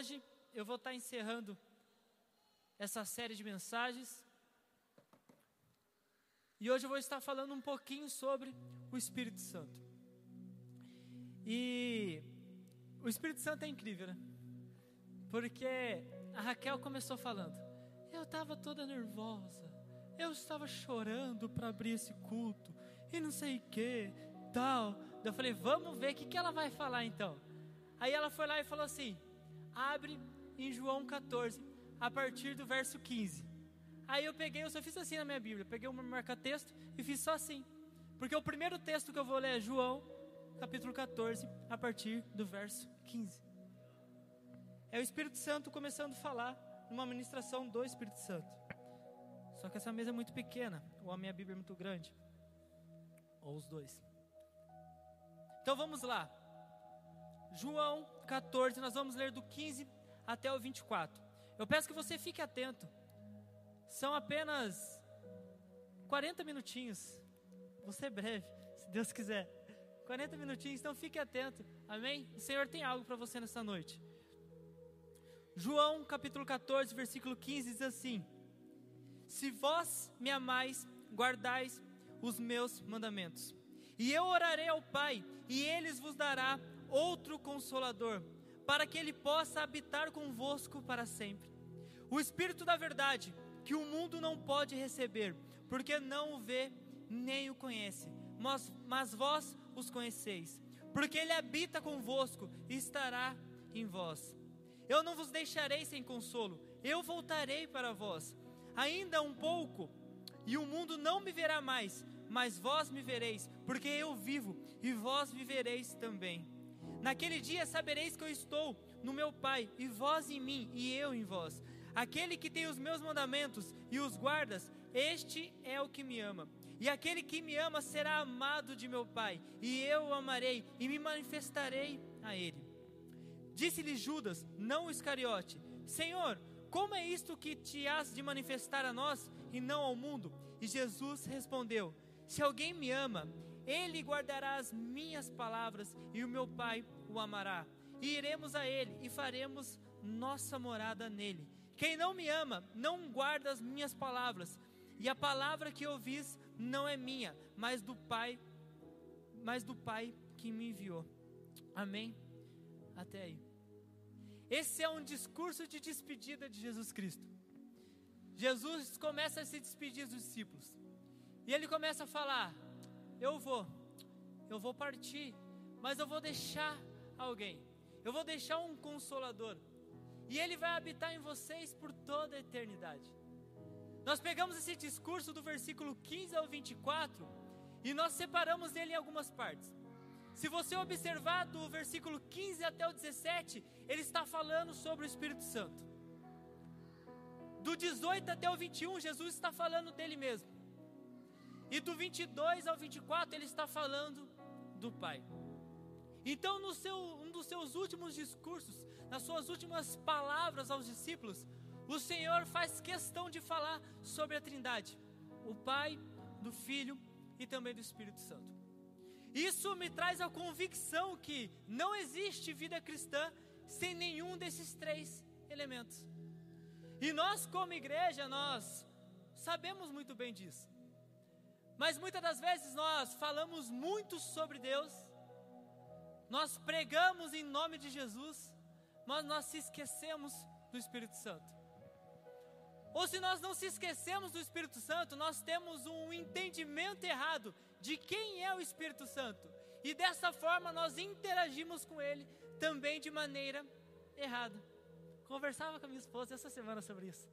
hoje eu vou estar encerrando essa série de mensagens. E hoje eu vou estar falando um pouquinho sobre o Espírito Santo. E o Espírito Santo é incrível, né? Porque a Raquel começou falando: Eu estava toda nervosa, eu estava chorando para abrir esse culto, e não sei o que, tal. Eu falei: Vamos ver o que, que ela vai falar então. Aí ela foi lá e falou assim: Abre em João 14, a partir do verso 15. Aí eu peguei, eu só fiz assim na minha Bíblia, peguei um marca-texto e fiz só assim. Porque o primeiro texto que eu vou ler é João, capítulo 14, a partir do verso 15. É o Espírito Santo começando a falar numa ministração do Espírito Santo. Só que essa mesa é muito pequena, ou a minha Bíblia é muito grande, ou os dois. Então vamos lá. João 14, nós vamos ler do 15 até o 24. Eu peço que você fique atento. São apenas 40 minutinhos. Vou ser breve, se Deus quiser. 40 minutinhos, então fique atento. Amém? O Senhor tem algo para você nessa noite. João capítulo 14, versículo 15 diz assim: Se vós me amais, guardais os meus mandamentos. E eu orarei ao Pai, e eles vos dará outro consolador, para que ele possa habitar convosco para sempre. O Espírito da verdade, que o mundo não pode receber, porque não o vê nem o conhece, mas, mas vós os conheceis, porque ele habita convosco e estará em vós. Eu não vos deixarei sem consolo, eu voltarei para vós. Ainda um pouco, e o mundo não me verá mais, mas vós me vereis, porque eu vivo, e vós vivereis também. Naquele dia sabereis que eu estou no meu Pai, e vós em mim, e eu em vós. Aquele que tem os meus mandamentos e os guardas, este é o que me ama. E aquele que me ama será amado de meu Pai, e eu o amarei e me manifestarei a ele. Disse-lhe Judas, não o Iscariote: Senhor, como é isto que te has de manifestar a nós e não ao mundo? E Jesus respondeu: Se alguém me ama, ele guardará as minhas palavras e o meu Pai o amará. E iremos a ele e faremos nossa morada nele. Quem não me ama, não guarda as minhas palavras. E a palavra que ouvis não é minha, mas do Pai, mas do Pai que me enviou. Amém. Até aí. Esse é um discurso de despedida de Jesus Cristo. Jesus começa a se despedir dos discípulos. E ele começa a falar: Eu vou, eu vou partir, mas eu vou deixar alguém. Eu vou deixar um consolador. E ele vai habitar em vocês por toda a eternidade. Nós pegamos esse discurso do versículo 15 ao 24 e nós separamos ele em algumas partes. Se você observar do versículo 15 até o 17, ele está falando sobre o Espírito Santo. Do 18 até o 21, Jesus está falando dele mesmo. E do 22 ao 24, ele está falando do Pai. Então, no seu, um dos seus últimos discursos, nas suas últimas palavras aos discípulos, o Senhor faz questão de falar sobre a Trindade: o Pai, do Filho e também do Espírito Santo. Isso me traz a convicção que não existe vida cristã sem nenhum desses três elementos. E nós, como igreja, nós sabemos muito bem disso. Mas muitas das vezes nós falamos muito sobre Deus, nós pregamos em nome de Jesus, mas nós se esquecemos do Espírito Santo. Ou se nós não se esquecemos do Espírito Santo, nós temos um entendimento errado de quem é o Espírito Santo. E dessa forma nós interagimos com ele também de maneira errada. Conversava com a minha esposa essa semana sobre isso,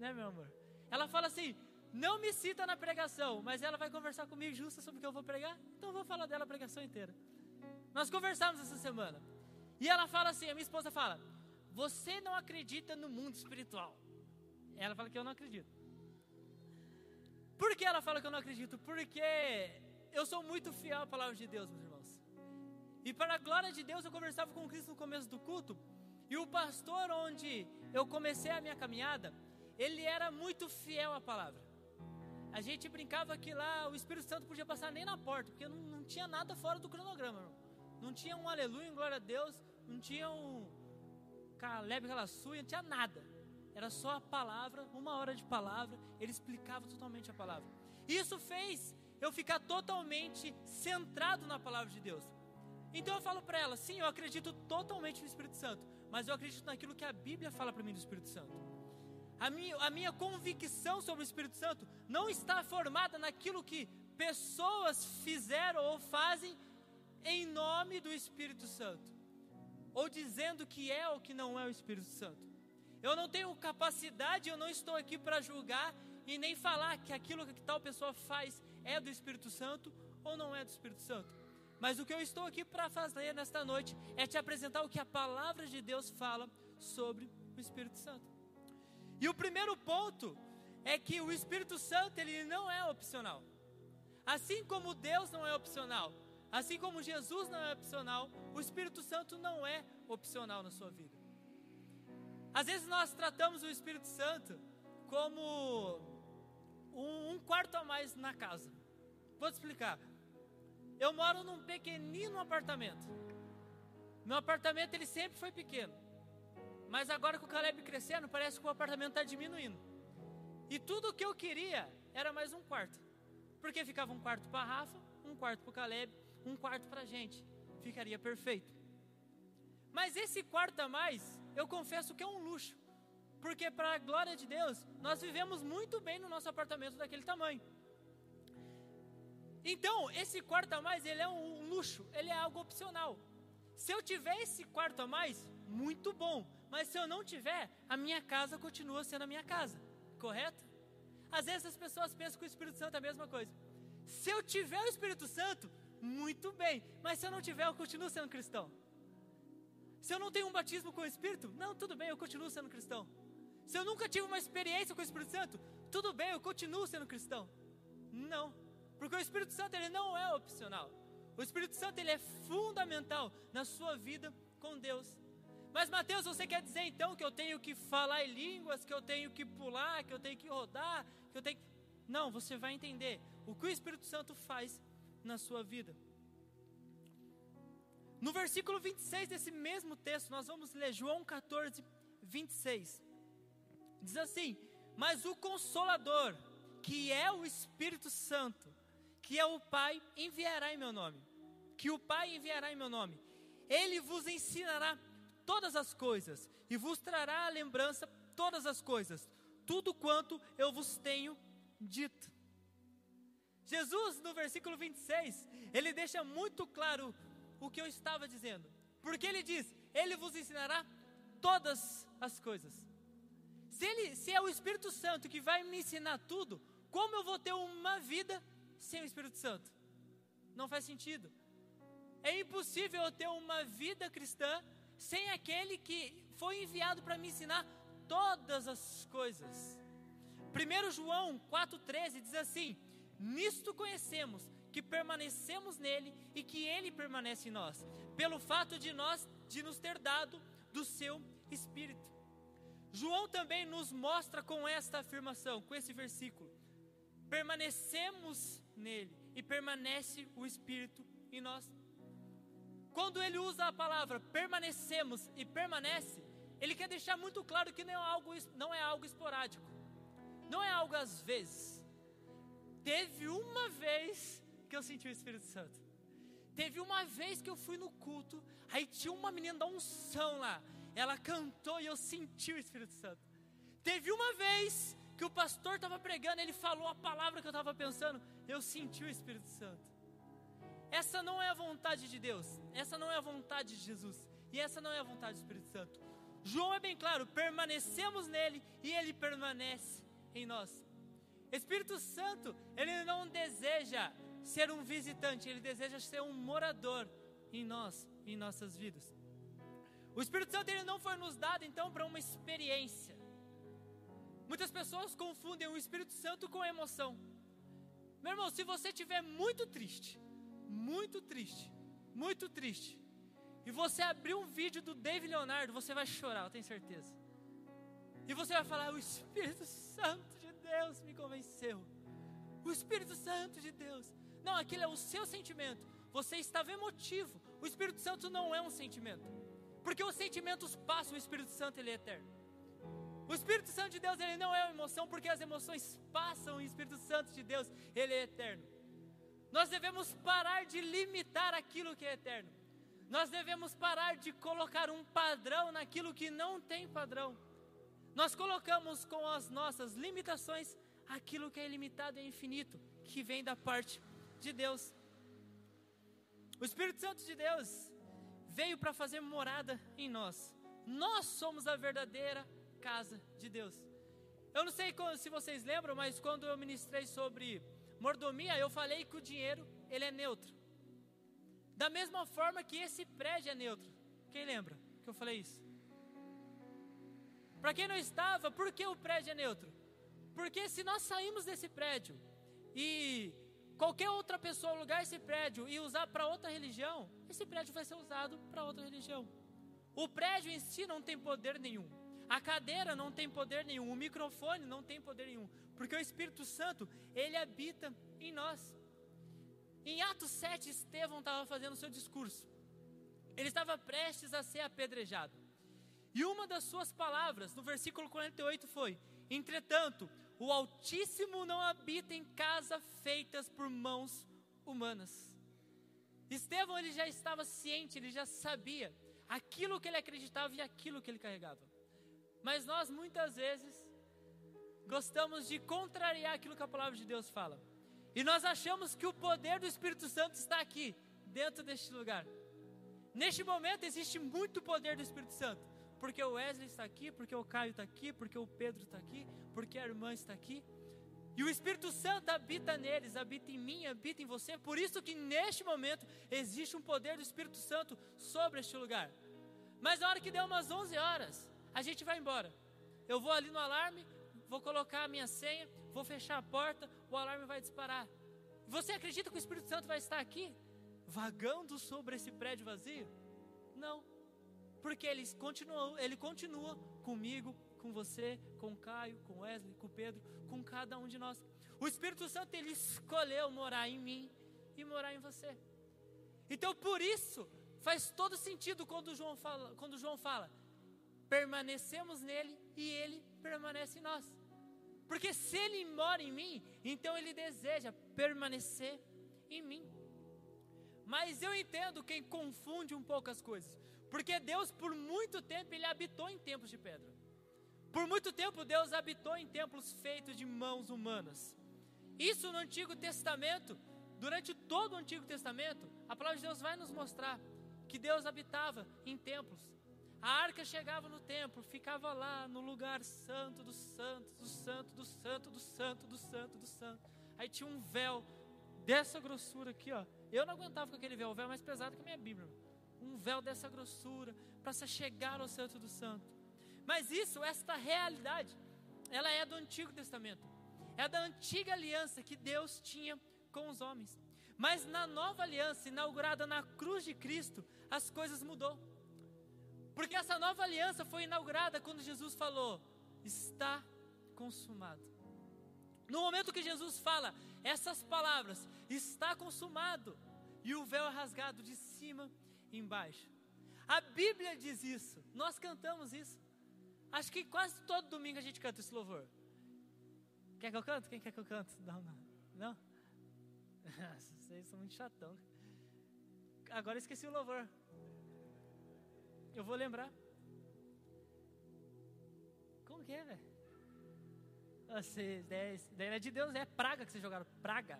né, meu amor? Ela fala assim: não me cita na pregação, mas ela vai conversar comigo justa sobre o que eu vou pregar, então eu vou falar dela a pregação inteira. Nós conversamos essa semana. E ela fala assim: a minha esposa fala, você não acredita no mundo espiritual. Ela fala que eu não acredito. Por que ela fala que eu não acredito? Porque eu sou muito fiel à palavra de Deus, meus irmãos. E para a glória de Deus, eu conversava com Cristo no começo do culto. E o pastor onde eu comecei a minha caminhada, ele era muito fiel à palavra. A gente brincava que lá o Espírito Santo podia passar nem na porta, porque não, não tinha nada fora do cronograma. Não, não tinha um aleluia, um glória a Deus, não tinha um Caleb sua, não tinha nada. Era só a palavra, uma hora de palavra, ele explicava totalmente a palavra. Isso fez eu ficar totalmente centrado na palavra de Deus. Então eu falo para ela, sim, eu acredito totalmente no Espírito Santo, mas eu acredito naquilo que a Bíblia fala para mim do Espírito Santo. A minha, a minha convicção sobre o Espírito Santo não está formada naquilo que pessoas fizeram ou fazem em nome do Espírito Santo, ou dizendo que é ou que não é o Espírito Santo. Eu não tenho capacidade, eu não estou aqui para julgar e nem falar que aquilo que tal pessoa faz é do Espírito Santo ou não é do Espírito Santo. Mas o que eu estou aqui para fazer nesta noite é te apresentar o que a palavra de Deus fala sobre o Espírito Santo. E o primeiro ponto é que o Espírito Santo ele não é opcional. Assim como Deus não é opcional, assim como Jesus não é opcional, o Espírito Santo não é opcional na sua vida. Às vezes nós tratamos o Espírito Santo como um, quarto a mais na casa. Vou te explicar. Eu moro num pequenino apartamento. Meu apartamento ele sempre foi pequeno. Mas agora com o Caleb crescendo, parece que o apartamento está diminuindo. E tudo o que eu queria era mais um quarto. Porque ficava um quarto para Rafa, um quarto para o Caleb, um quarto para a gente. Ficaria perfeito. Mas esse quarto a mais, eu confesso que é um luxo. Porque, para a glória de Deus, nós vivemos muito bem no nosso apartamento daquele tamanho. Então, esse quarto a mais, ele é um luxo, ele é algo opcional. Se eu tiver esse quarto a mais, muito bom. Mas se eu não tiver, a minha casa continua sendo a minha casa. Correto? Às vezes as pessoas pensam que o Espírito Santo é a mesma coisa. Se eu tiver o Espírito Santo, muito bem. Mas se eu não tiver, eu continuo sendo cristão. Se eu não tenho um batismo com o Espírito, não, tudo bem, eu continuo sendo cristão. Se eu nunca tive uma experiência com o Espírito Santo, tudo bem, eu continuo sendo cristão. Não. Porque o Espírito Santo ele não é opcional. O Espírito Santo ele é fundamental na sua vida com Deus. Mas Mateus, você quer dizer então que eu tenho que falar em línguas, que eu tenho que pular, que eu tenho que rodar, que eu tenho que... Não, você vai entender o que o Espírito Santo faz na sua vida. No versículo 26 desse mesmo texto, nós vamos ler João 14, 26. Diz assim: Mas o Consolador, que é o Espírito Santo, que é o Pai, enviará em meu nome. Que o Pai enviará em meu nome. Ele vos ensinará todas as coisas e vos trará a lembrança todas as coisas, tudo quanto eu vos tenho dito. Jesus, no versículo 26, ele deixa muito claro o que eu estava dizendo, porque ele diz: Ele vos ensinará todas as coisas. Se, ele, se é o Espírito Santo que vai me ensinar tudo, como eu vou ter uma vida sem o Espírito Santo. Não faz sentido. É impossível eu ter uma vida cristã sem aquele que foi enviado para me ensinar todas as coisas. 1 João 4,13 diz assim: Nisto conhecemos que permanecemos nele e que ele permanece em nós, pelo fato de nós de nos ter dado do seu espírito. João também nos mostra com esta afirmação, com esse versículo: permanecemos nele e permanece o Espírito em nós. Quando ele usa a palavra permanecemos e permanece, ele quer deixar muito claro que não é algo, não é algo esporádico, não é algo às vezes. Teve uma vez que eu senti o Espírito Santo. Teve uma vez que eu fui no culto, aí tinha uma menina da unção lá. Ela cantou e eu senti o Espírito Santo. Teve uma vez que o pastor estava pregando, ele falou a palavra que eu estava pensando, eu senti o Espírito Santo. Essa não é a vontade de Deus, essa não é a vontade de Jesus, e essa não é a vontade do Espírito Santo. João é bem claro: permanecemos nele e ele permanece em nós. Espírito Santo, ele não deseja ser um visitante, ele deseja ser um morador em nós, em nossas vidas. O Espírito Santo ele não foi nos dado então para uma experiência. Muitas pessoas confundem o Espírito Santo com emoção. Meu irmão, se você estiver muito triste, muito triste, muito triste, e você abrir um vídeo do David Leonardo, você vai chorar, eu tenho certeza. E você vai falar: O Espírito Santo de Deus me convenceu. O Espírito Santo de Deus. Não, aquilo é o seu sentimento. Você estava emotivo. O Espírito Santo não é um sentimento. Porque os sentimentos passam, o Espírito Santo ele é eterno. O Espírito Santo de Deus ele não é uma emoção, porque as emoções passam, o Espírito Santo de Deus ele é eterno. Nós devemos parar de limitar aquilo que é eterno. Nós devemos parar de colocar um padrão naquilo que não tem padrão. Nós colocamos com as nossas limitações aquilo que é ilimitado e infinito, que vem da parte de Deus. O Espírito Santo de Deus veio para fazer morada em nós. Nós somos a verdadeira casa de Deus. Eu não sei se vocês lembram, mas quando eu ministrei sobre mordomia, eu falei que o dinheiro ele é neutro. Da mesma forma que esse prédio é neutro. Quem lembra que eu falei isso? Para quem não estava, por que o prédio é neutro? Porque se nós saímos desse prédio e qualquer outra pessoa alugar esse prédio e usar para outra religião, esse prédio vai ser usado para outra religião. O prédio em si não tem poder nenhum. A cadeira não tem poder nenhum, o microfone não tem poder nenhum, porque o Espírito Santo, ele habita em nós. Em Atos 7, Estevão estava fazendo seu discurso. Ele estava prestes a ser apedrejado. E uma das suas palavras, no versículo 48, foi: Entretanto, o Altíssimo não habita em casa feitas por mãos humanas. Estevão ele já estava ciente, ele já sabia aquilo que ele acreditava e aquilo que ele carregava. Mas nós muitas vezes gostamos de contrariar aquilo que a palavra de Deus fala. E nós achamos que o poder do Espírito Santo está aqui, dentro deste lugar. Neste momento existe muito poder do Espírito Santo. Porque o Wesley está aqui, porque o Caio está aqui, porque o Pedro está aqui, porque a irmã está aqui. E o Espírito Santo habita neles, habita em mim, habita em você. Por isso que neste momento existe um poder do Espírito Santo sobre este lugar. Mas na hora que der umas 11 horas, a gente vai embora. Eu vou ali no alarme, vou colocar a minha senha, vou fechar a porta, o alarme vai disparar. Você acredita que o Espírito Santo vai estar aqui, vagando sobre esse prédio vazio? Não, porque ele continua, ele continua comigo, com você, com Caio, com Wesley, com Pedro, com cada um de nós. O Espírito Santo ele escolheu morar em mim e morar em você. Então por isso faz todo sentido quando João fala, quando João fala, permanecemos nele e ele permanece em nós. Porque se ele mora em mim, então ele deseja permanecer em mim. Mas eu entendo quem confunde um pouco as coisas. Porque Deus, por muito tempo, ele habitou em templos de pedra. Por muito tempo, Deus habitou em templos feitos de mãos humanas. Isso no Antigo Testamento, durante todo o Antigo Testamento, a palavra de Deus vai nos mostrar que Deus habitava em templos. A arca chegava no templo, ficava lá no lugar santo dos santos, do santo, do santo, do santo, do santo, do santo. Aí tinha um véu dessa grossura aqui, ó. Eu não aguentava com aquele véu, o véu é mais pesado que a minha Bíblia. Um véu dessa grossura para se chegar ao santo do santo. Mas isso, esta realidade, ela é do Antigo Testamento. É da antiga aliança que Deus tinha com os homens. Mas na nova aliança, inaugurada na cruz de Cristo, as coisas mudou. Porque essa nova aliança foi inaugurada quando Jesus falou: está consumado. No momento que Jesus fala essas palavras, está consumado, e o véu é rasgado de cima embaixo. A Bíblia diz isso, nós cantamos isso. Acho que quase todo domingo a gente canta esse louvor. Quer que eu canto? Quem quer que eu canto? Não, não. Não? Vocês são muito chatão. Agora esqueci o louvor. Eu vou lembrar. Como que é, velho? Vocês, ideia, de Deus é praga que vocês jogaram. Praga.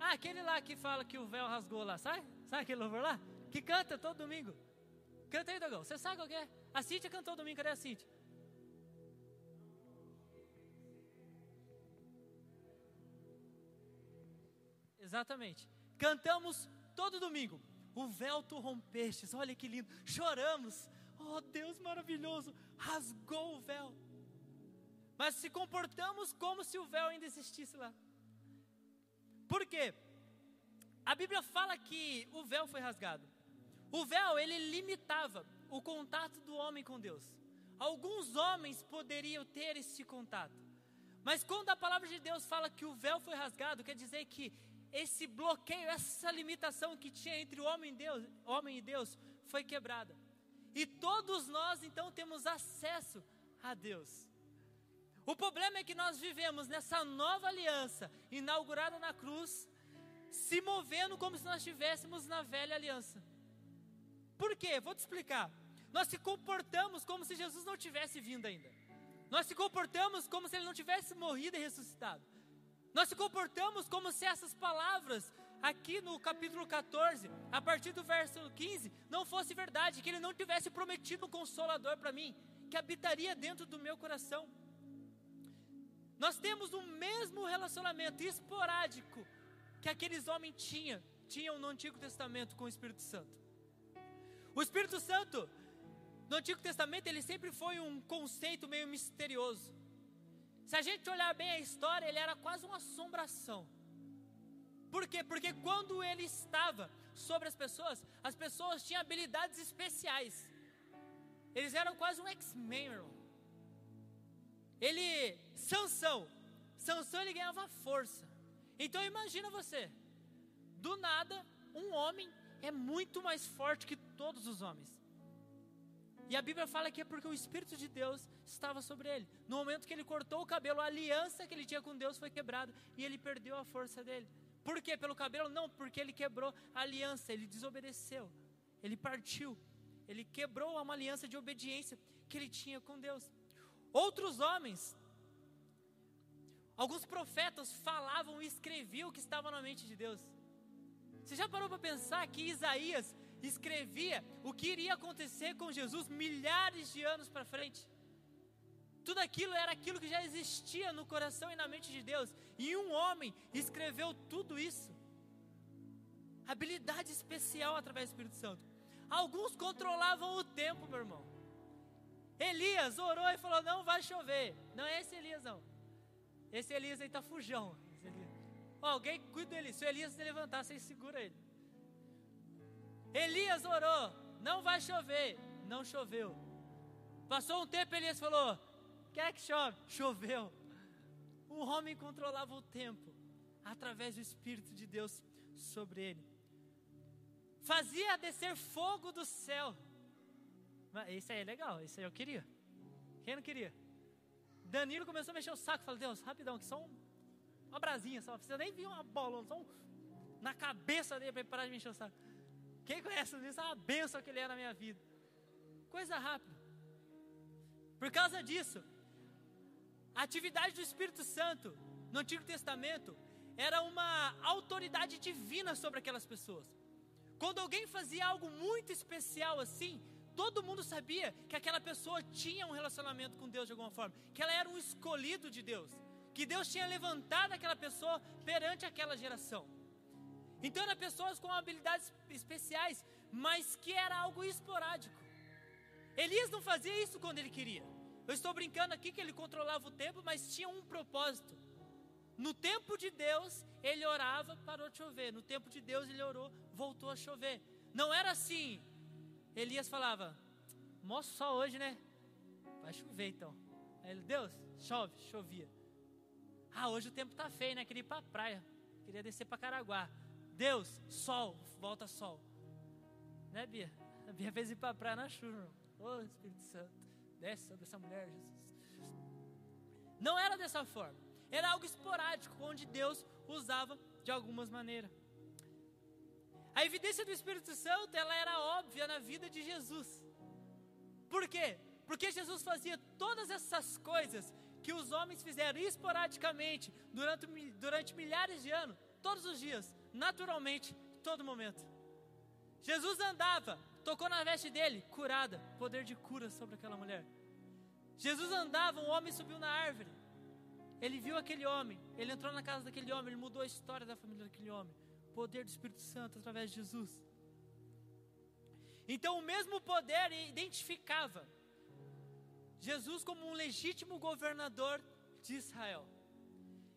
Ah, aquele lá que fala que o véu rasgou lá, sabe? Sabe aquele louvor lá? Que canta todo domingo. Canta aí, Dogão. Você sabe qual é? A Cíntia cantou domingo. Cadê a Cíntia? Exatamente. Cantamos todo domingo. O véu tu rompestes. Olha que lindo. Choramos. Oh, Deus maravilhoso. Rasgou o véu. Mas se comportamos como se o véu ainda existisse lá. Por quê? A Bíblia fala que o véu foi rasgado. O véu, ele limitava o contato do homem com Deus. Alguns homens poderiam ter esse contato. Mas quando a palavra de Deus fala que o véu foi rasgado, quer dizer que esse bloqueio, essa limitação que tinha entre o homem e Deus, homem e Deus foi quebrada. E todos nós então temos acesso a Deus. O problema é que nós vivemos nessa nova aliança, inaugurada na cruz, se movendo como se nós estivéssemos na velha aliança. Por quê? Vou te explicar. Nós se comportamos como se Jesus não tivesse vindo ainda. Nós se comportamos como se ele não tivesse morrido e ressuscitado. Nós se comportamos como se essas palavras aqui no capítulo 14, a partir do verso 15, não fosse verdade, que ele não tivesse prometido um consolador para mim, que habitaria dentro do meu coração. Nós temos o mesmo relacionamento esporádico que aqueles homens tinham, tinham no Antigo Testamento com o Espírito Santo. O Espírito Santo, no Antigo Testamento, ele sempre foi um conceito meio misterioso. Se a gente olhar bem a história, ele era quase uma assombração. Por quê? Porque quando ele estava sobre as pessoas, as pessoas tinham habilidades especiais. Eles eram quase um X-Men, Ele, Sansão, Sansão ele ganhava força. Então imagina você, do nada, um homem é muito mais forte que todos os homens. E a Bíblia fala que é porque o Espírito de Deus estava sobre ele. No momento que ele cortou o cabelo, a aliança que ele tinha com Deus foi quebrada e ele perdeu a força dele. Por quê? Pelo cabelo? Não, porque ele quebrou a aliança, ele desobedeceu, ele partiu, ele quebrou uma aliança de obediência que ele tinha com Deus. Outros homens, alguns profetas falavam e escreviam o que estava na mente de Deus. Você já parou para pensar que Isaías escrevia o que iria acontecer com Jesus milhares de anos para frente? Tudo aquilo era aquilo que já existia no coração e na mente de Deus. E um homem escreveu tudo isso. Habilidade especial através do Espírito Santo. Alguns controlavam o tempo, meu irmão. Elias orou e falou: Não vai chover. Não é esse Elias, não. Esse Elias aí está fujão. Alguém cuida dele. Se o Elias se levantar, você segura ele. Elias orou: Não vai chover. Não choveu. Passou um tempo, Elias falou: Quer que chove? Choveu. O homem controlava o tempo através do Espírito de Deus sobre ele. Fazia descer fogo do céu. Isso aí é legal, isso aí eu queria. Quem não queria? Danilo começou a mexer o saco, falou: Deus, rapidão, que só um, uma brasinha, só não precisa nem vir uma bola, só um, na cabeça dele para parar de mexer o saco. Quem conhece isso? É uma benção que ele é na minha vida. Coisa rápida. Por causa disso, a atividade do Espírito Santo no Antigo Testamento era uma autoridade divina sobre aquelas pessoas. Quando alguém fazia algo muito especial assim, todo mundo sabia que aquela pessoa tinha um relacionamento com Deus de alguma forma, que ela era um escolhido de Deus, que Deus tinha levantado aquela pessoa perante aquela geração. Então eram pessoas com habilidades especiais, mas que era algo esporádico. Elias não fazia isso quando ele queria. Eu estou brincando aqui que ele controlava o tempo, mas tinha um propósito. No tempo de Deus, ele orava, parou de chover. No tempo de Deus, ele orou, voltou a chover. Não era assim. Elias falava: Mostra só hoje, né? Vai chover então. Aí ele, Deus, chove, chovia. Ah, hoje o tempo tá feio, né? Queria ir para a praia, queria descer para Caraguá. Deus, sol, volta sol. Né, Bia? A Bia fez ir para praia na chuva. Ô, oh, Espírito Santo desce sobre essa mulher, Jesus. Não era dessa forma. Era algo esporádico, onde Deus usava de algumas maneiras. A evidência do Espírito Santo, ela era óbvia na vida de Jesus. Por quê? Porque Jesus fazia todas essas coisas que os homens fizeram esporadicamente durante, durante milhares de anos, todos os dias, naturalmente, todo momento. Jesus andava tocou na veste dele, curada, poder de cura sobre aquela mulher. Jesus andava, um homem subiu na árvore. Ele viu aquele homem, ele entrou na casa daquele homem, ele mudou a história da família daquele homem. Poder do Espírito Santo através de Jesus. Então, o mesmo poder identificava Jesus como um legítimo governador de Israel.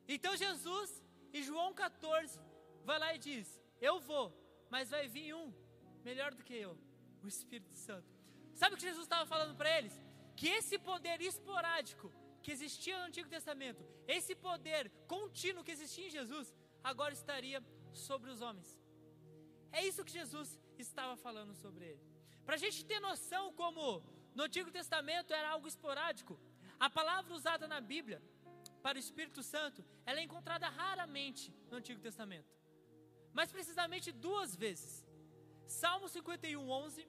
Então, Jesus, em João 14, vai lá e diz: Eu vou, mas vai vir um melhor do que eu o Espírito Santo. Sabe o que Jesus estava falando para eles? Que esse poder esporádico que existia no Antigo Testamento, esse poder contínuo que existia em Jesus, agora estaria sobre os homens. É isso que Jesus estava falando sobre ele. Para a gente ter noção como no Antigo Testamento era algo esporádico, a palavra usada na Bíblia para o Espírito Santo, ela é encontrada raramente no Antigo Testamento. Mas precisamente duas vezes. Salmo 51, 11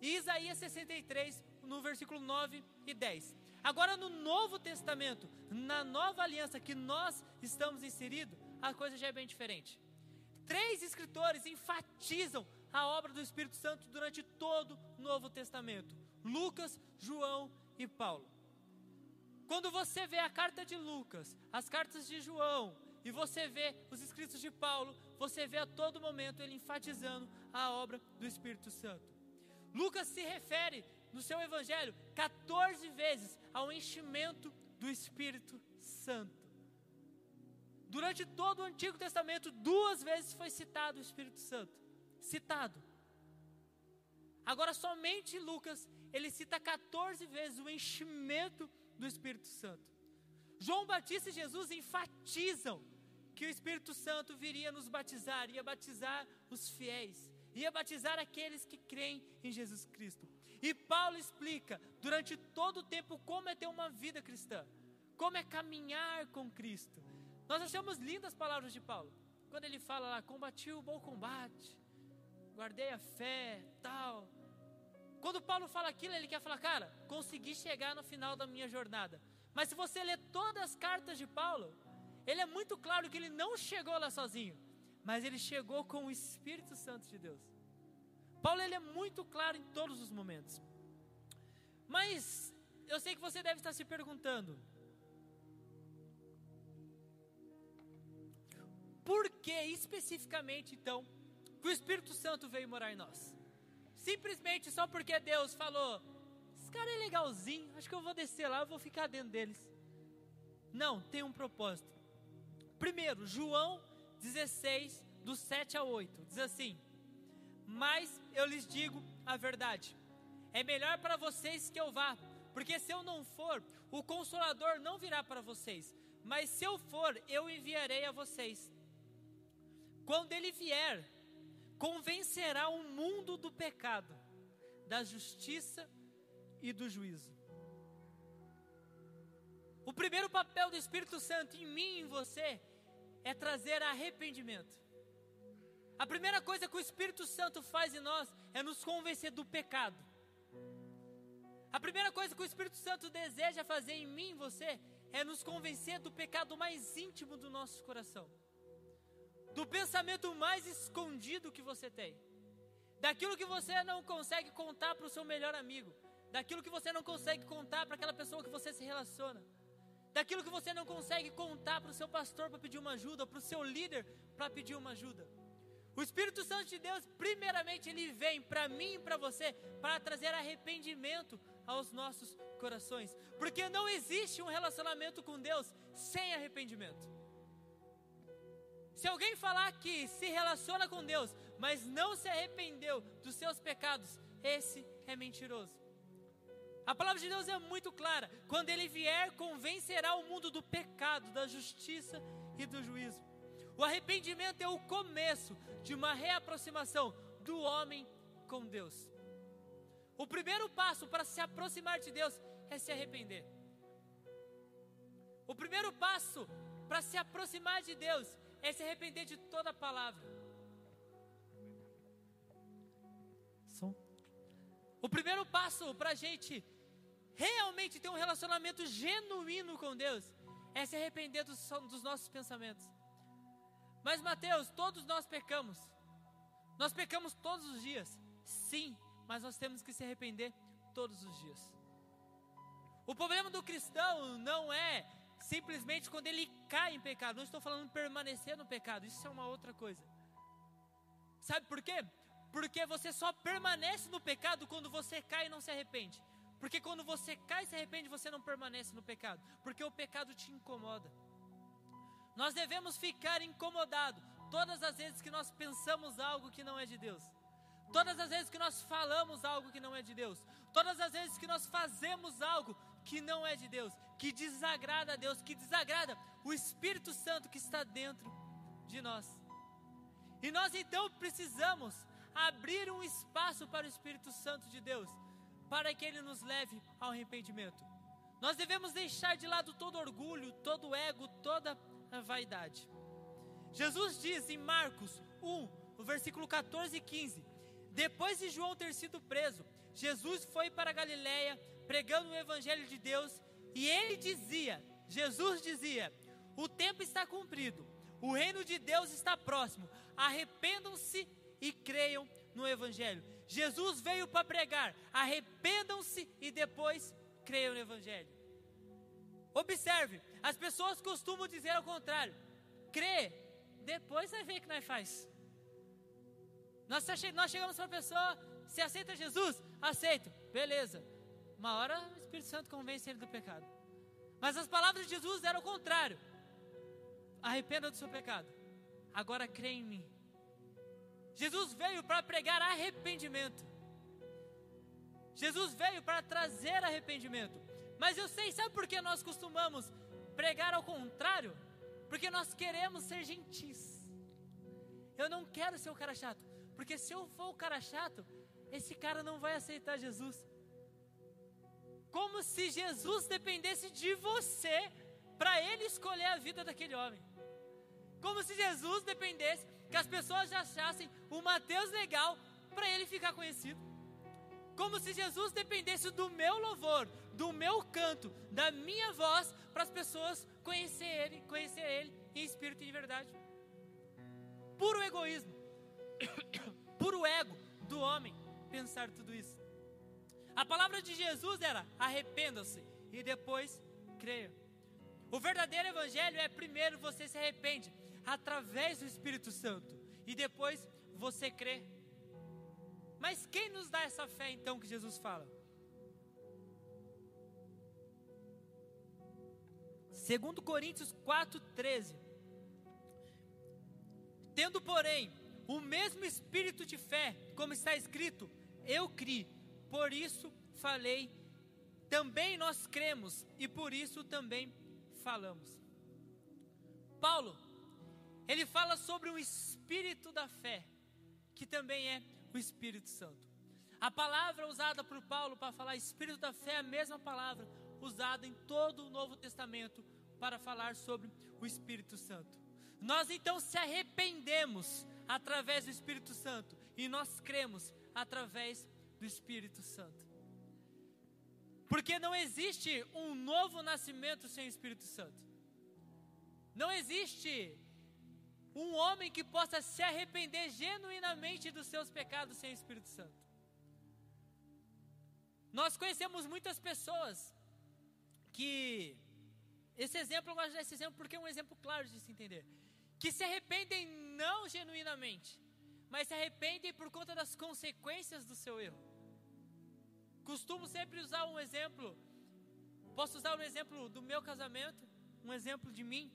e Isaías 63, no versículo 9 e 10. Agora, no Novo Testamento, na nova aliança que nós estamos inseridos, a coisa já é bem diferente. Três escritores enfatizam a obra do Espírito Santo durante todo o Novo Testamento: Lucas, João e Paulo. Quando você vê a carta de Lucas, as cartas de João e você vê os escritos de Paulo, você vê a todo momento ele enfatizando a obra do Espírito Santo. Lucas se refere no seu evangelho 14 vezes ao enchimento do Espírito Santo. Durante todo o Antigo Testamento, duas vezes foi citado o Espírito Santo. Citado. Agora, somente Lucas, ele cita 14 vezes o enchimento do Espírito Santo. João Batista e Jesus enfatizam que o Espírito Santo viria nos batizar, ia batizar os fiéis, ia batizar aqueles que creem em Jesus Cristo. E Paulo explica durante todo o tempo como é ter uma vida cristã, como é caminhar com Cristo. Nós achamos lindas as palavras de Paulo. Quando ele fala lá, combati o bom combate, guardei a fé, tal. Quando Paulo fala aquilo, ele quer falar, cara, consegui chegar no final da minha jornada. Mas se você ler todas as cartas de Paulo, ele é muito claro que ele não chegou lá sozinho, mas ele chegou com o Espírito Santo de Deus. Paulo ele é muito claro em todos os momentos. Mas eu sei que você deve estar se perguntando: Por que especificamente então que o Espírito Santo veio morar em nós? Simplesmente só porque Deus falou: esse cara é legalzinho, acho que eu vou descer lá, eu vou ficar dentro deles. Não, tem um propósito. Primeiro, João 16, do 7 a 8, diz assim: Mas eu lhes digo a verdade, é melhor para vocês que eu vá, porque se eu não for, o consolador não virá para vocês, mas se eu for, eu enviarei a vocês. Quando ele vier, convencerá o mundo do pecado, da justiça e do juízo. O primeiro papel do Espírito Santo em mim e em você é trazer arrependimento. A primeira coisa que o Espírito Santo faz em nós é nos convencer do pecado. A primeira coisa que o Espírito Santo deseja fazer em mim e você é nos convencer do pecado mais íntimo do nosso coração do pensamento mais escondido que você tem, daquilo que você não consegue contar para o seu melhor amigo, daquilo que você não consegue contar para aquela pessoa que você se relaciona, daquilo que você não consegue contar para o seu pastor para pedir uma ajuda, para o seu líder para pedir uma ajuda. O Espírito Santo de Deus, primeiramente, ele vem para mim e para você para trazer arrependimento aos nossos corações, porque não existe um relacionamento com Deus sem arrependimento. Se alguém falar que se relaciona com Deus, mas não se arrependeu dos seus pecados, esse é mentiroso. A palavra de Deus é muito clara: quando ele vier, convencerá o mundo do pecado, da justiça e do juízo. O arrependimento é o começo de uma reaproximação do homem com Deus. O primeiro passo para se aproximar de Deus é se arrepender. O primeiro passo para se aproximar de Deus é se arrepender de toda a palavra. Som. O primeiro passo para a gente realmente ter um relacionamento genuíno com Deus é se arrepender dos, dos nossos pensamentos. Mas, Mateus, todos nós pecamos. Nós pecamos todos os dias. Sim, mas nós temos que se arrepender todos os dias. O problema do cristão não é simplesmente quando ele cai em pecado. Não estou falando permanecer no pecado, isso é uma outra coisa. Sabe por quê? Porque você só permanece no pecado quando você cai e não se arrepende. Porque quando você cai e se arrepende, você não permanece no pecado. Porque o pecado te incomoda. Nós devemos ficar incomodados todas as vezes que nós pensamos algo que não é de Deus. Todas as vezes que nós falamos algo que não é de Deus. Todas as vezes que nós fazemos algo que não é de Deus, que desagrada a Deus, que desagrada o Espírito Santo que está dentro de nós. E nós então precisamos abrir um espaço para o Espírito Santo de Deus, para que ele nos leve ao arrependimento. Nós devemos deixar de lado todo orgulho, todo ego, toda vaidade. Jesus diz em Marcos 1, no versículo 14 e 15: Depois de João ter sido preso, Jesus foi para Galiléia pregando o evangelho de Deus, e ele dizia: Jesus dizia: O tempo está cumprido, o reino de Deus está próximo. Arrependam-se e creiam no evangelho. Jesus veio para pregar: arrependam-se e depois creiam no evangelho. Observe, as pessoas costumam dizer ao contrário: crê, depois vai ver o que nós faz. Nós, nós chegamos para a pessoa, se aceita Jesus? Aceito, beleza. Uma hora o Espírito Santo convence ele do pecado. Mas as palavras de Jesus eram o contrário. Arrependa do seu pecado. Agora crê em mim. Jesus veio para pregar arrependimento. Jesus veio para trazer arrependimento. Mas eu sei, sabe por que nós costumamos pregar ao contrário? Porque nós queremos ser gentis. Eu não quero ser o cara chato. Porque se eu for o cara chato, esse cara não vai aceitar Jesus. Como se Jesus dependesse de você para ele escolher a vida daquele homem. Como se Jesus dependesse que as pessoas já achassem o Mateus legal para ele ficar conhecido. Como se Jesus dependesse do meu louvor, do meu canto, da minha voz para as pessoas conhecer ele, conhecer ele em espírito e em verdade. Puro egoísmo. Puro ego do homem pensar tudo isso. A palavra de Jesus era: arrependa-se e depois creia. O verdadeiro evangelho é primeiro você se arrepende através do Espírito Santo e depois você crê. Mas quem nos dá essa fé então que Jesus fala? Segundo Coríntios 4:13. Tendo, porém, o mesmo espírito de fé, como está escrito, eu criei por isso falei, também nós cremos e por isso também falamos. Paulo, ele fala sobre o espírito da fé, que também é o Espírito Santo. A palavra usada por Paulo para falar espírito da fé é a mesma palavra usada em todo o Novo Testamento para falar sobre o Espírito Santo. Nós então se arrependemos através do Espírito Santo e nós cremos através do Espírito Santo. Porque não existe um novo nascimento sem o Espírito Santo. Não existe um homem que possa se arrepender genuinamente dos seus pecados sem o Espírito Santo. Nós conhecemos muitas pessoas que esse exemplo, eu gosto desse exemplo porque é um exemplo claro de se entender. Que se arrependem não genuinamente, mas se arrependem por conta das consequências do seu erro. Costumo sempre usar um exemplo. Posso usar um exemplo do meu casamento, um exemplo de mim.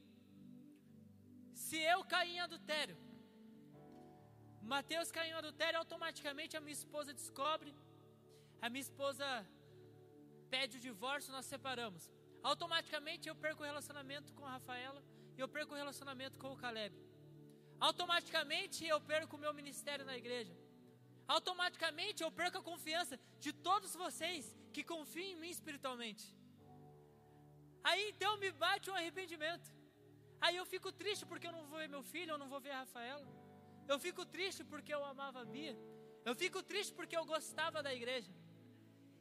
Se eu cair em adultério, Mateus caiu em adultério, automaticamente a minha esposa descobre, a minha esposa pede o divórcio, nós separamos. Automaticamente eu perco o relacionamento com a Rafaela e eu perco o relacionamento com o Caleb. Automaticamente eu perco o meu ministério na igreja automaticamente eu perco a confiança de todos vocês que confiam em mim espiritualmente. Aí então me bate um arrependimento. Aí eu fico triste porque eu não vou ver meu filho, eu não vou ver a Rafaela. Eu fico triste porque eu amava a Bia. Eu fico triste porque eu gostava da igreja.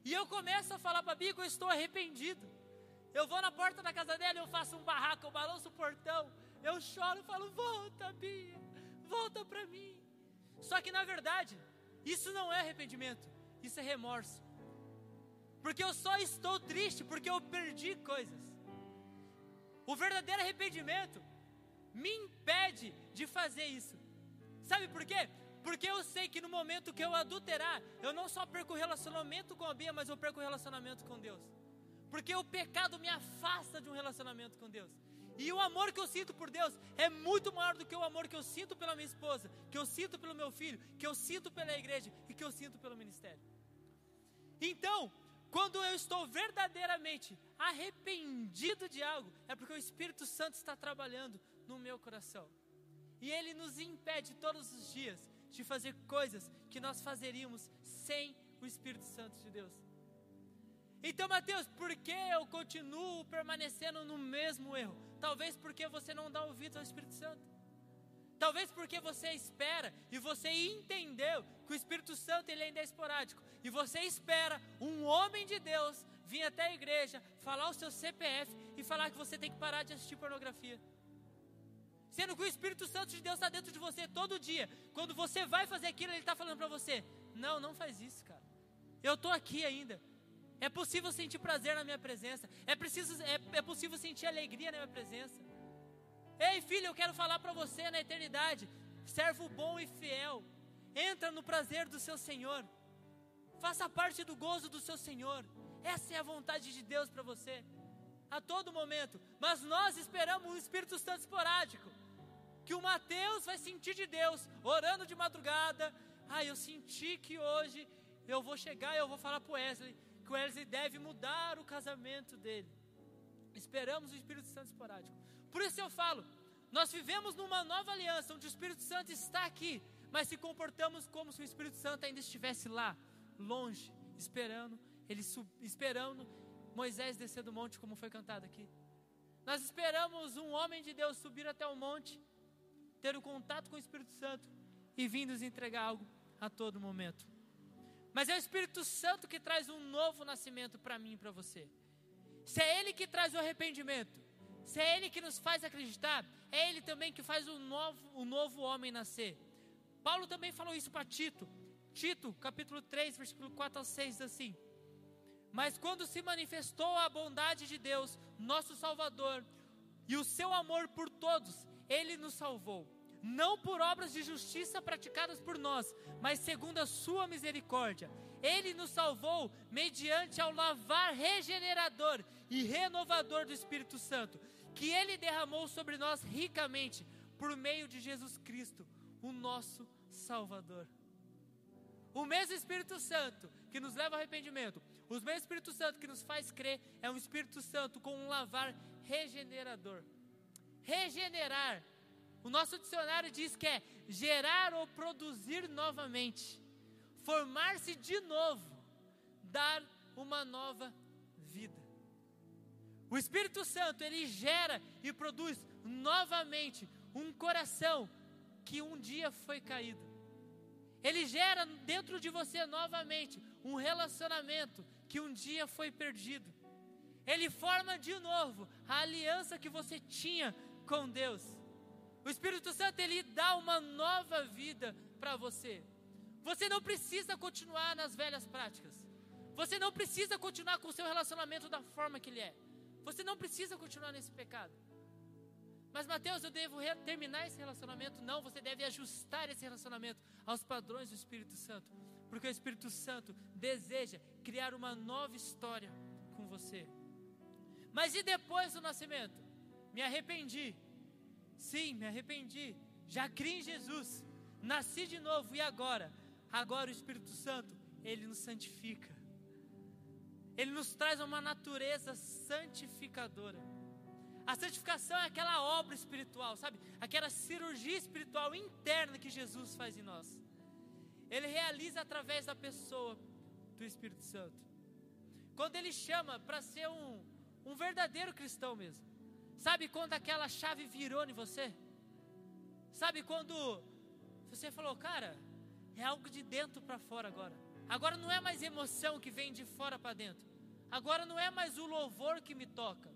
E eu começo a falar para a Bia que eu estou arrependido. Eu vou na porta da casa dela, eu faço um barraco, eu balanço o portão, eu choro e falo: Volta, Bia, volta para mim. Só que na verdade, isso não é arrependimento, isso é remorso. Porque eu só estou triste porque eu perdi coisas. O verdadeiro arrependimento me impede de fazer isso. Sabe por quê? Porque eu sei que no momento que eu adulterar, eu não só perco o relacionamento com a Bia, mas eu perco o relacionamento com Deus. Porque o pecado me afasta de um relacionamento com Deus. E o amor que eu sinto por Deus é muito maior do que o amor que eu sinto pela minha esposa, que eu sinto pelo meu filho, que eu sinto pela igreja e que eu sinto pelo ministério. Então, quando eu estou verdadeiramente arrependido de algo, é porque o Espírito Santo está trabalhando no meu coração. E ele nos impede todos os dias de fazer coisas que nós fazeríamos sem o Espírito Santo de Deus. Então, Mateus, por que eu continuo permanecendo no mesmo erro? Talvez porque você não dá ouvidos ao Espírito Santo. Talvez porque você espera e você entendeu que o Espírito Santo ele ainda é esporádico. E você espera um homem de Deus vir até a igreja, falar o seu CPF e falar que você tem que parar de assistir pornografia. Sendo que o Espírito Santo de Deus está dentro de você todo dia. Quando você vai fazer aquilo, ele está falando para você: Não, não faz isso, cara. Eu estou aqui ainda. É possível sentir prazer na minha presença. É, preciso, é, é possível sentir alegria na minha presença. Ei, filho, eu quero falar para você na eternidade: servo bom e fiel. Entra no prazer do seu Senhor. Faça parte do gozo do seu Senhor. Essa é a vontade de Deus para você. A todo momento. Mas nós esperamos um Espírito Santo esporádico. Que o Mateus vai sentir de Deus, orando de madrugada. Ah, eu senti que hoje eu vou chegar e eu vou falar para o Wesley que o Wesley deve mudar o casamento dele. Esperamos o Espírito Santo esporádico. Por isso eu falo, nós vivemos numa nova aliança onde o Espírito Santo está aqui, mas se comportamos como se o Espírito Santo ainda estivesse lá, longe, esperando, ele esperando Moisés descer do monte, como foi cantado aqui. Nós esperamos um homem de Deus subir até o monte, ter o um contato com o Espírito Santo e vir nos entregar algo a todo momento. Mas é o Espírito Santo que traz um novo nascimento para mim e para você. Se é Ele que traz o arrependimento, se é Ele que nos faz acreditar, é Ele também que faz o novo, o novo homem nascer. Paulo também falou isso para Tito. Tito, capítulo 3, versículo 4 ao 6, diz assim: Mas quando se manifestou a bondade de Deus, nosso Salvador, e o seu amor por todos, Ele nos salvou, não por obras de justiça praticadas por nós, mas segundo a sua misericórdia. Ele nos salvou mediante ao lavar regenerador e renovador do Espírito Santo, que Ele derramou sobre nós ricamente por meio de Jesus Cristo, o nosso Salvador. O mesmo Espírito Santo que nos leva ao arrependimento, o mesmo Espírito Santo que nos faz crer, é um Espírito Santo com um lavar regenerador. Regenerar. O nosso dicionário diz que é gerar ou produzir novamente, formar-se de novo, dar uma nova. O Espírito Santo, ele gera e produz novamente um coração que um dia foi caído. Ele gera dentro de você novamente um relacionamento que um dia foi perdido. Ele forma de novo a aliança que você tinha com Deus. O Espírito Santo ele dá uma nova vida para você. Você não precisa continuar nas velhas práticas. Você não precisa continuar com o seu relacionamento da forma que ele é. Você não precisa continuar nesse pecado. Mas Mateus, eu devo terminar esse relacionamento? Não, você deve ajustar esse relacionamento aos padrões do Espírito Santo, porque o Espírito Santo deseja criar uma nova história com você. Mas e depois do nascimento? Me arrependi. Sim, me arrependi. Já criei em Jesus. Nasci de novo e agora? Agora o Espírito Santo, ele nos santifica. Ele nos traz uma natureza santificadora. A santificação é aquela obra espiritual, sabe? Aquela cirurgia espiritual interna que Jesus faz em nós. Ele realiza através da pessoa do Espírito Santo. Quando ele chama para ser um, um verdadeiro cristão mesmo. Sabe quando aquela chave virou em você? Sabe quando você falou, cara, é algo de dentro para fora agora. Agora não é mais emoção que vem de fora para dentro. Agora não é mais o louvor que me toca.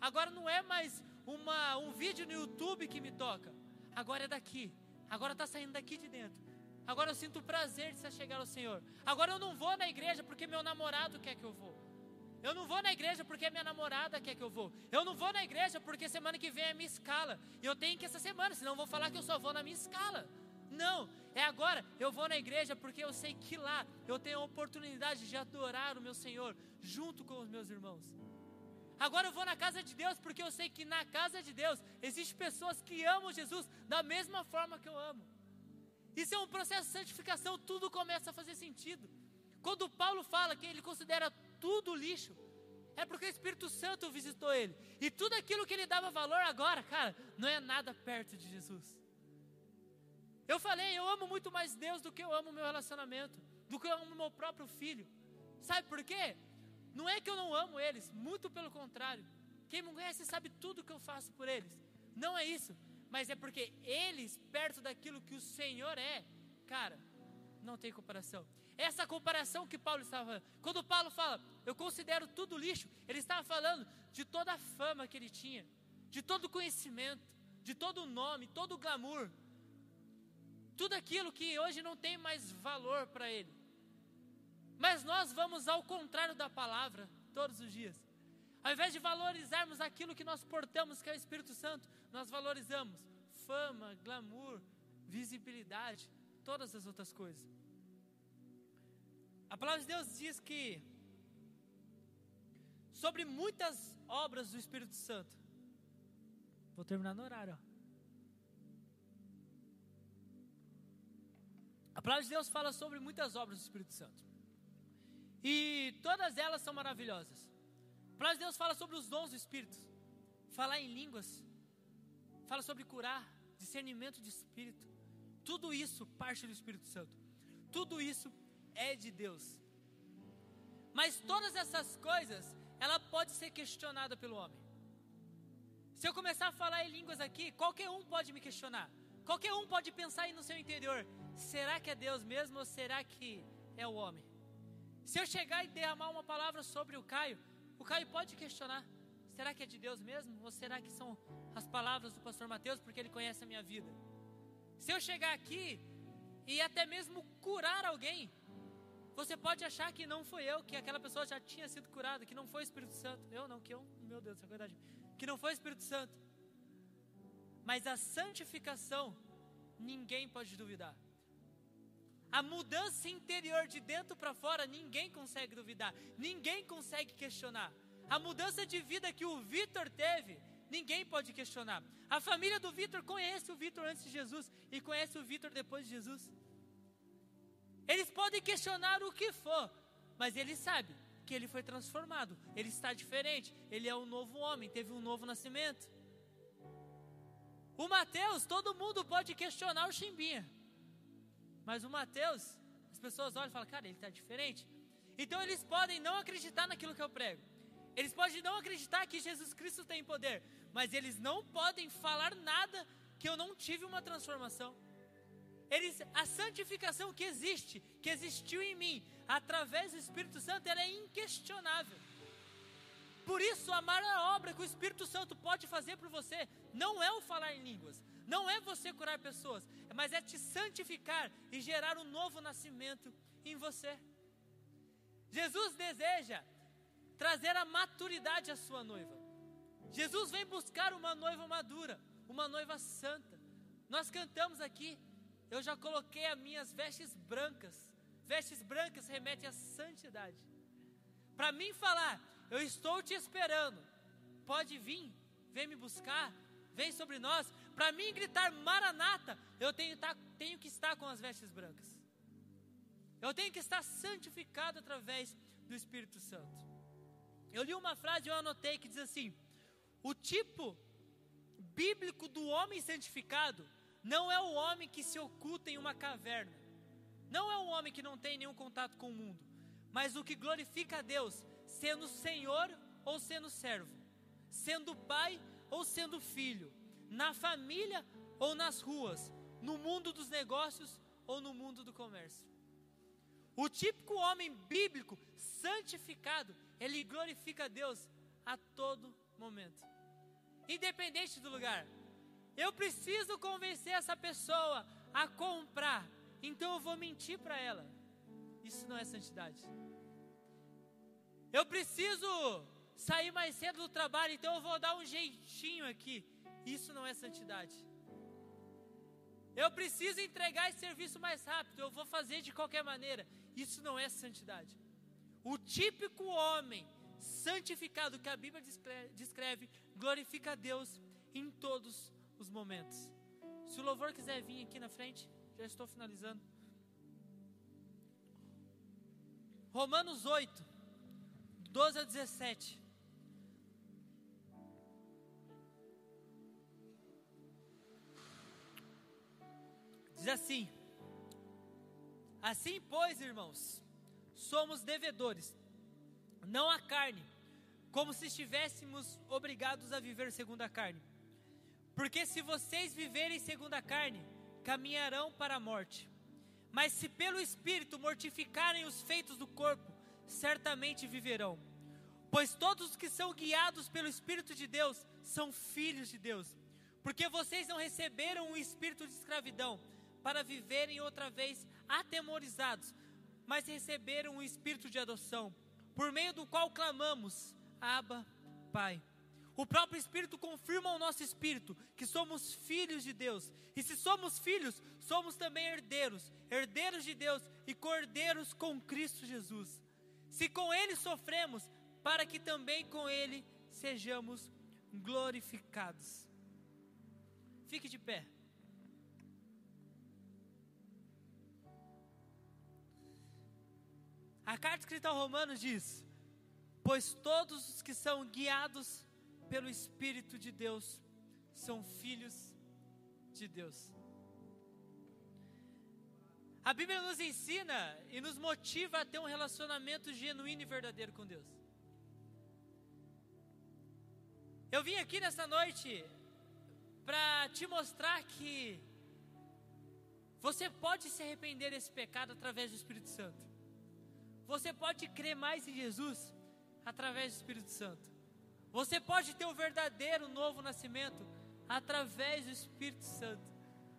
Agora não é mais uma, um vídeo no YouTube que me toca. Agora é daqui. Agora está saindo daqui de dentro. Agora eu sinto prazer de se chegar ao Senhor. Agora eu não vou na igreja porque meu namorado quer que eu vou. Eu não vou na igreja porque minha namorada quer que eu vou. Eu não vou na igreja porque semana que vem é minha escala. E eu tenho que essa semana, senão eu vou falar que eu só vou na minha escala. Não, é agora. Eu vou na igreja porque eu sei que lá eu tenho a oportunidade de adorar o meu Senhor junto com os meus irmãos. Agora eu vou na casa de Deus porque eu sei que na casa de Deus existem pessoas que amam Jesus da mesma forma que eu amo. Isso é um processo de santificação, tudo começa a fazer sentido. Quando Paulo fala que ele considera tudo lixo, é porque o Espírito Santo visitou ele. E tudo aquilo que ele dava valor agora, cara, não é nada perto de Jesus. Eu falei, eu amo muito mais Deus do que eu amo meu relacionamento, do que eu amo meu próprio filho. Sabe por quê? Não é que eu não amo eles, muito pelo contrário. Quem me conhece sabe tudo que eu faço por eles. Não é isso, mas é porque eles, perto daquilo que o Senhor é, cara, não tem comparação. Essa comparação que Paulo estava falando. Quando Paulo fala, eu considero tudo lixo, ele estava falando de toda a fama que ele tinha, de todo o conhecimento, de todo o nome, todo o glamour, tudo aquilo que hoje não tem mais valor para ele. Mas nós vamos ao contrário da palavra todos os dias. Ao invés de valorizarmos aquilo que nós portamos, que é o Espírito Santo, nós valorizamos fama, glamour, visibilidade, todas as outras coisas. A palavra de Deus diz que sobre muitas obras do Espírito Santo. Vou terminar no horário. Ó. palavra de Deus fala sobre muitas obras do Espírito Santo. E todas elas são maravilhosas. A palavra de Deus fala sobre os dons do Espírito. Falar em línguas. Fala sobre curar, discernimento de espírito. Tudo isso parte do Espírito Santo. Tudo isso é de Deus. Mas todas essas coisas, ela pode ser questionada pelo homem. Se eu começar a falar em línguas aqui, qualquer um pode me questionar. Qualquer um pode pensar aí no seu interior: será que é Deus mesmo ou será que é o homem? Se eu chegar e derramar uma palavra sobre o Caio, o Caio pode questionar: será que é de Deus mesmo ou será que são as palavras do pastor Mateus porque ele conhece a minha vida? Se eu chegar aqui e até mesmo curar alguém, você pode achar que não foi eu, que aquela pessoa já tinha sido curada, que não foi o Espírito Santo. Eu não, que eu, meu Deus, é verdade. Que não foi o Espírito Santo. Mas a santificação, ninguém pode duvidar. A mudança interior de dentro para fora, ninguém consegue duvidar, ninguém consegue questionar. A mudança de vida que o Vitor teve, ninguém pode questionar. A família do Vitor conhece o Vitor antes de Jesus e conhece o Vitor depois de Jesus. Eles podem questionar o que for, mas ele sabe que ele foi transformado, ele está diferente, ele é um novo homem, teve um novo nascimento. O Mateus, todo mundo pode questionar o Chimbinha. Mas o Mateus, as pessoas olham e falam, cara, ele está diferente. Então eles podem não acreditar naquilo que eu prego. Eles podem não acreditar que Jesus Cristo tem poder. Mas eles não podem falar nada que eu não tive uma transformação. Eles, a santificação que existe, que existiu em mim, através do Espírito Santo, ela é inquestionável. Por isso, a maior obra que o Espírito Santo pode fazer por você não é o falar em línguas, não é você curar pessoas, mas é te santificar e gerar um novo nascimento em você. Jesus deseja trazer a maturidade à sua noiva. Jesus vem buscar uma noiva madura, uma noiva santa. Nós cantamos aqui, eu já coloquei as minhas vestes brancas. Vestes brancas remetem à santidade. Para mim falar, eu estou te esperando. Pode vir, vem me buscar, vem sobre nós. Para mim gritar Maranata, eu tenho, tá, tenho que estar com as vestes brancas. Eu tenho que estar santificado através do Espírito Santo. Eu li uma frase, eu anotei que diz assim: o tipo bíblico do homem santificado não é o homem que se oculta em uma caverna, não é o homem que não tem nenhum contato com o mundo, mas o que glorifica a Deus, sendo Senhor ou sendo servo, sendo pai ou sendo filho, na família ou nas ruas, no mundo dos negócios ou no mundo do comércio. O típico homem bíblico santificado, ele glorifica a Deus a todo momento, independente do lugar. Eu preciso convencer essa pessoa a comprar, então eu vou mentir para ela. Isso não é santidade. Eu preciso sair mais cedo do trabalho, então eu vou dar um jeitinho aqui. Isso não é santidade. Eu preciso entregar esse serviço mais rápido, eu vou fazer de qualquer maneira. Isso não é santidade. O típico homem santificado que a Bíblia descreve, glorifica a Deus em todos os momentos. Se o louvor quiser vir aqui na frente, já estou finalizando. Romanos 8, 12 a 17. Diz assim: Assim, pois, irmãos, somos devedores, não a carne, como se estivéssemos obrigados a viver segundo a carne. Porque se vocês viverem segundo a carne, caminharão para a morte. Mas se pelo Espírito mortificarem os feitos do corpo, certamente viverão. Pois todos os que são guiados pelo Espírito de Deus são filhos de Deus. Porque vocês não receberam o espírito de escravidão para viverem outra vez atemorizados, mas receberam o espírito de adoção, por meio do qual clamamos: Abba, Pai. O próprio Espírito confirma ao nosso espírito que somos filhos de Deus. E se somos filhos, somos também herdeiros, herdeiros de Deus e cordeiros com Cristo Jesus. Se com Ele sofremos, para que também com Ele sejamos glorificados. Fique de pé. A carta escrita ao Romanos diz: Pois todos os que são guiados pelo Espírito de Deus são filhos de Deus. A Bíblia nos ensina e nos motiva a ter um relacionamento genuíno e verdadeiro com Deus. Eu vim aqui nessa noite para te mostrar que você pode se arrepender desse pecado através do Espírito Santo. Você pode crer mais em Jesus através do Espírito Santo. Você pode ter o verdadeiro novo nascimento através do Espírito Santo.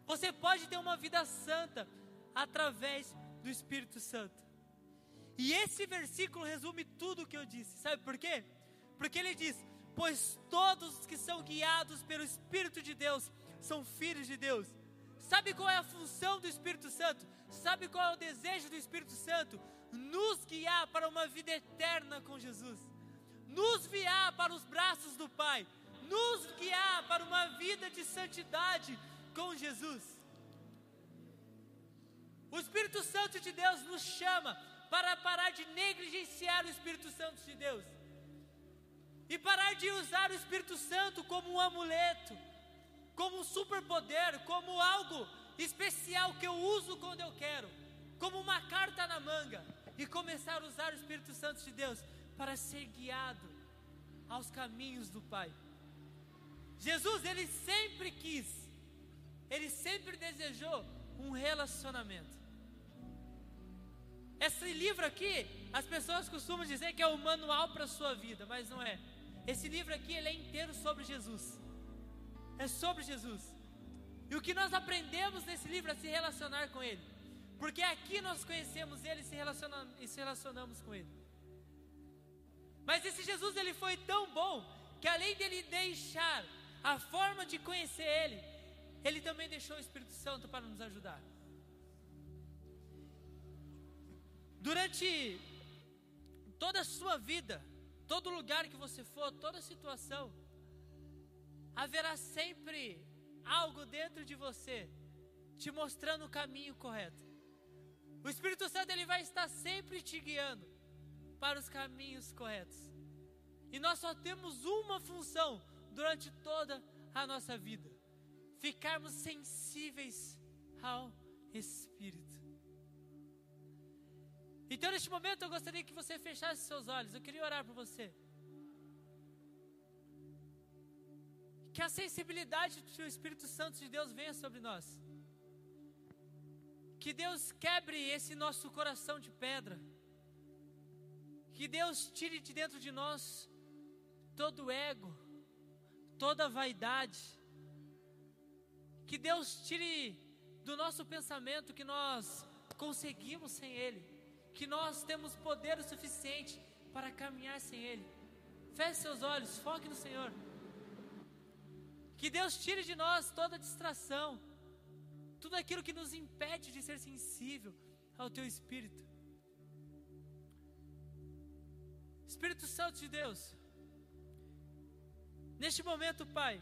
Você pode ter uma vida santa através do Espírito Santo. E esse versículo resume tudo o que eu disse. Sabe por quê? Porque ele diz: Pois todos os que são guiados pelo Espírito de Deus são filhos de Deus. Sabe qual é a função do Espírito Santo? Sabe qual é o desejo do Espírito Santo? Nos guiar para uma vida eterna com Jesus. Nos guiar para os braços do Pai, nos guiar para uma vida de santidade com Jesus. O Espírito Santo de Deus nos chama para parar de negligenciar o Espírito Santo de Deus e parar de usar o Espírito Santo como um amuleto, como um superpoder, como algo especial que eu uso quando eu quero, como uma carta na manga, e começar a usar o Espírito Santo de Deus para ser guiado aos caminhos do Pai. Jesus, ele sempre quis, ele sempre desejou um relacionamento. Esse livro aqui, as pessoas costumam dizer que é o manual para a sua vida, mas não é. Esse livro aqui, ele é inteiro sobre Jesus. É sobre Jesus. E o que nós aprendemos nesse livro é se relacionar com Ele. Porque aqui nós conhecemos Ele e se relacionamos com Ele. Mas esse Jesus ele foi tão bom que além dele deixar a forma de conhecer ele, ele também deixou o Espírito Santo para nos ajudar. Durante toda a sua vida, todo lugar que você for, toda situação, haverá sempre algo dentro de você te mostrando o caminho correto. O Espírito Santo ele vai estar sempre te guiando para os caminhos corretos. E nós só temos uma função durante toda a nossa vida: ficarmos sensíveis ao Espírito. Então, neste momento, eu gostaria que você fechasse seus olhos. Eu queria orar por você. Que a sensibilidade do Espírito Santo de Deus venha sobre nós. Que Deus quebre esse nosso coração de pedra que Deus tire de dentro de nós todo ego, toda vaidade. Que Deus tire do nosso pensamento que nós conseguimos sem Ele, que nós temos poder o suficiente para caminhar sem Ele. Feche seus olhos, foque no Senhor. Que Deus tire de nós toda distração, tudo aquilo que nos impede de ser sensível ao Teu Espírito. Espírito Santo de Deus, neste momento, Pai,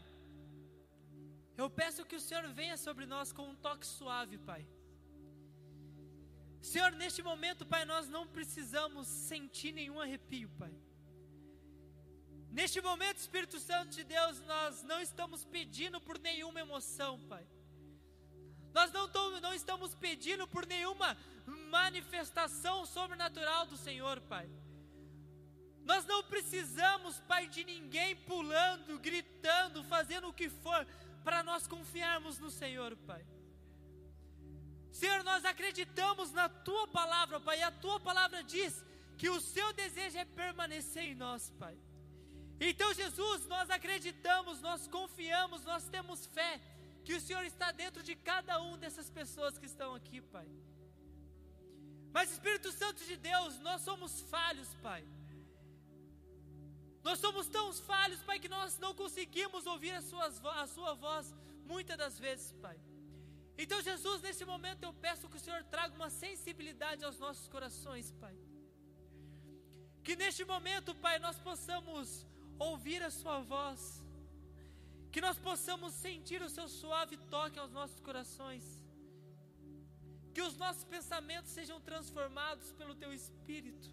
eu peço que o Senhor venha sobre nós com um toque suave, Pai. Senhor, neste momento, Pai, nós não precisamos sentir nenhum arrepio, Pai. Neste momento, Espírito Santo de Deus, nós não estamos pedindo por nenhuma emoção, Pai. Nós não, não estamos pedindo por nenhuma manifestação sobrenatural do Senhor, Pai. Nós não precisamos, Pai, de ninguém pulando, gritando, fazendo o que for, para nós confiarmos no Senhor, Pai. Senhor, nós acreditamos na Tua palavra, Pai, e a Tua palavra diz que o Seu desejo é permanecer em nós, Pai. Então, Jesus, nós acreditamos, nós confiamos, nós temos fé que o Senhor está dentro de cada um dessas pessoas que estão aqui, Pai. Mas Espírito Santo de Deus, nós somos falhos, Pai. Nós somos tão falhos, Pai, que nós não conseguimos ouvir a, suas, a Sua voz muitas das vezes, Pai. Então, Jesus, nesse momento eu peço que o Senhor traga uma sensibilidade aos nossos corações, Pai. Que neste momento, Pai, nós possamos ouvir a Sua voz que nós possamos sentir o seu suave toque aos nossos corações, que os nossos pensamentos sejam transformados pelo teu espírito,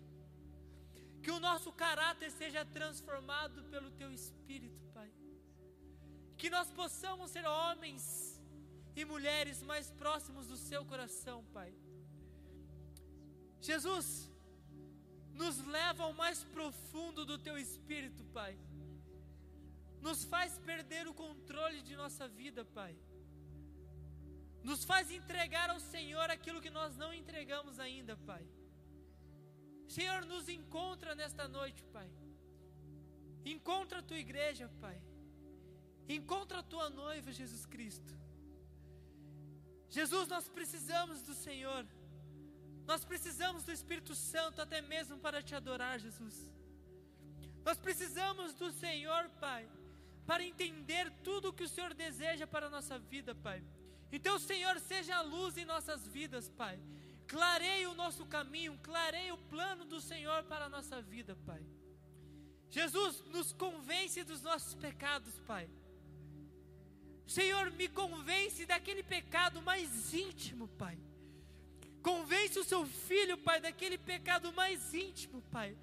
que o nosso caráter seja transformado pelo teu espírito, Pai, que nós possamos ser homens e mulheres mais próximos do seu coração, Pai. Jesus, nos leva ao mais profundo do teu espírito, Pai nos faz perder o controle de nossa vida, Pai. Nos faz entregar ao Senhor aquilo que nós não entregamos ainda, Pai. Senhor, nos encontra nesta noite, Pai. Encontra a tua igreja, Pai. Encontra a tua noiva, Jesus Cristo. Jesus, nós precisamos do Senhor. Nós precisamos do Espírito Santo até mesmo para te adorar, Jesus. Nós precisamos do Senhor, Pai para entender tudo o que o Senhor deseja para a nossa vida, Pai. Então, Senhor, seja a luz em nossas vidas, Pai. Clareie o nosso caminho, clareie o plano do Senhor para a nossa vida, Pai. Jesus, nos convence dos nossos pecados, Pai. Senhor, me convence daquele pecado mais íntimo, Pai. Convence o seu filho, Pai, daquele pecado mais íntimo, Pai.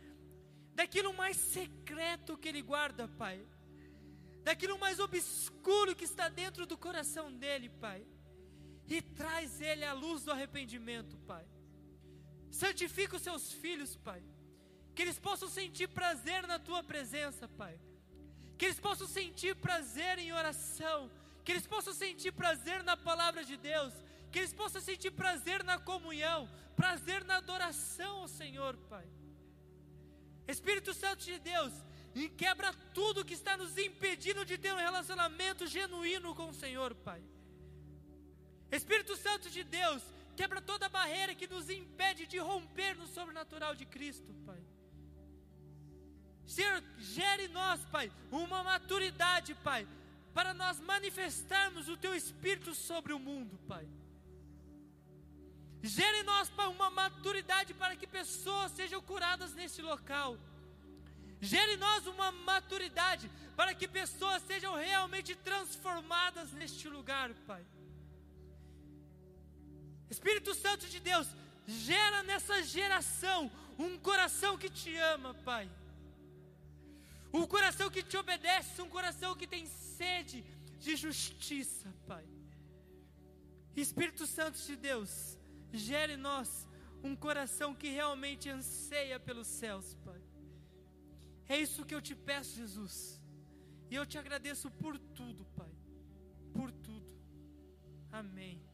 Daquilo mais secreto que ele guarda, Pai daquilo mais obscuro que está dentro do coração dele, Pai. E traz ele à luz do arrependimento, Pai. Santifica os seus filhos, Pai. Que eles possam sentir prazer na tua presença, Pai. Que eles possam sentir prazer em oração. Que eles possam sentir prazer na palavra de Deus. Que eles possam sentir prazer na comunhão. Prazer na adoração ao Senhor, Pai. Espírito Santo de Deus, e quebra tudo que está nos impedindo de ter um relacionamento genuíno com o Senhor, Pai. Espírito Santo de Deus, quebra toda barreira que nos impede de romper no sobrenatural de Cristo, Pai. Senhor, gere em nós, Pai, uma maturidade, Pai, para nós manifestarmos o Teu Espírito sobre o mundo, Pai. Gere em nós, Pai, uma maturidade para que pessoas sejam curadas nesse local. Gere em nós uma maturidade para que pessoas sejam realmente transformadas neste lugar, Pai. Espírito Santo de Deus, gera nessa geração um coração que te ama, Pai. Um coração que te obedece, um coração que tem sede de justiça, Pai. Espírito Santo de Deus, gere em nós um coração que realmente anseia pelos céus, Pai. É isso que eu te peço, Jesus. E eu te agradeço por tudo, Pai. Por tudo. Amém.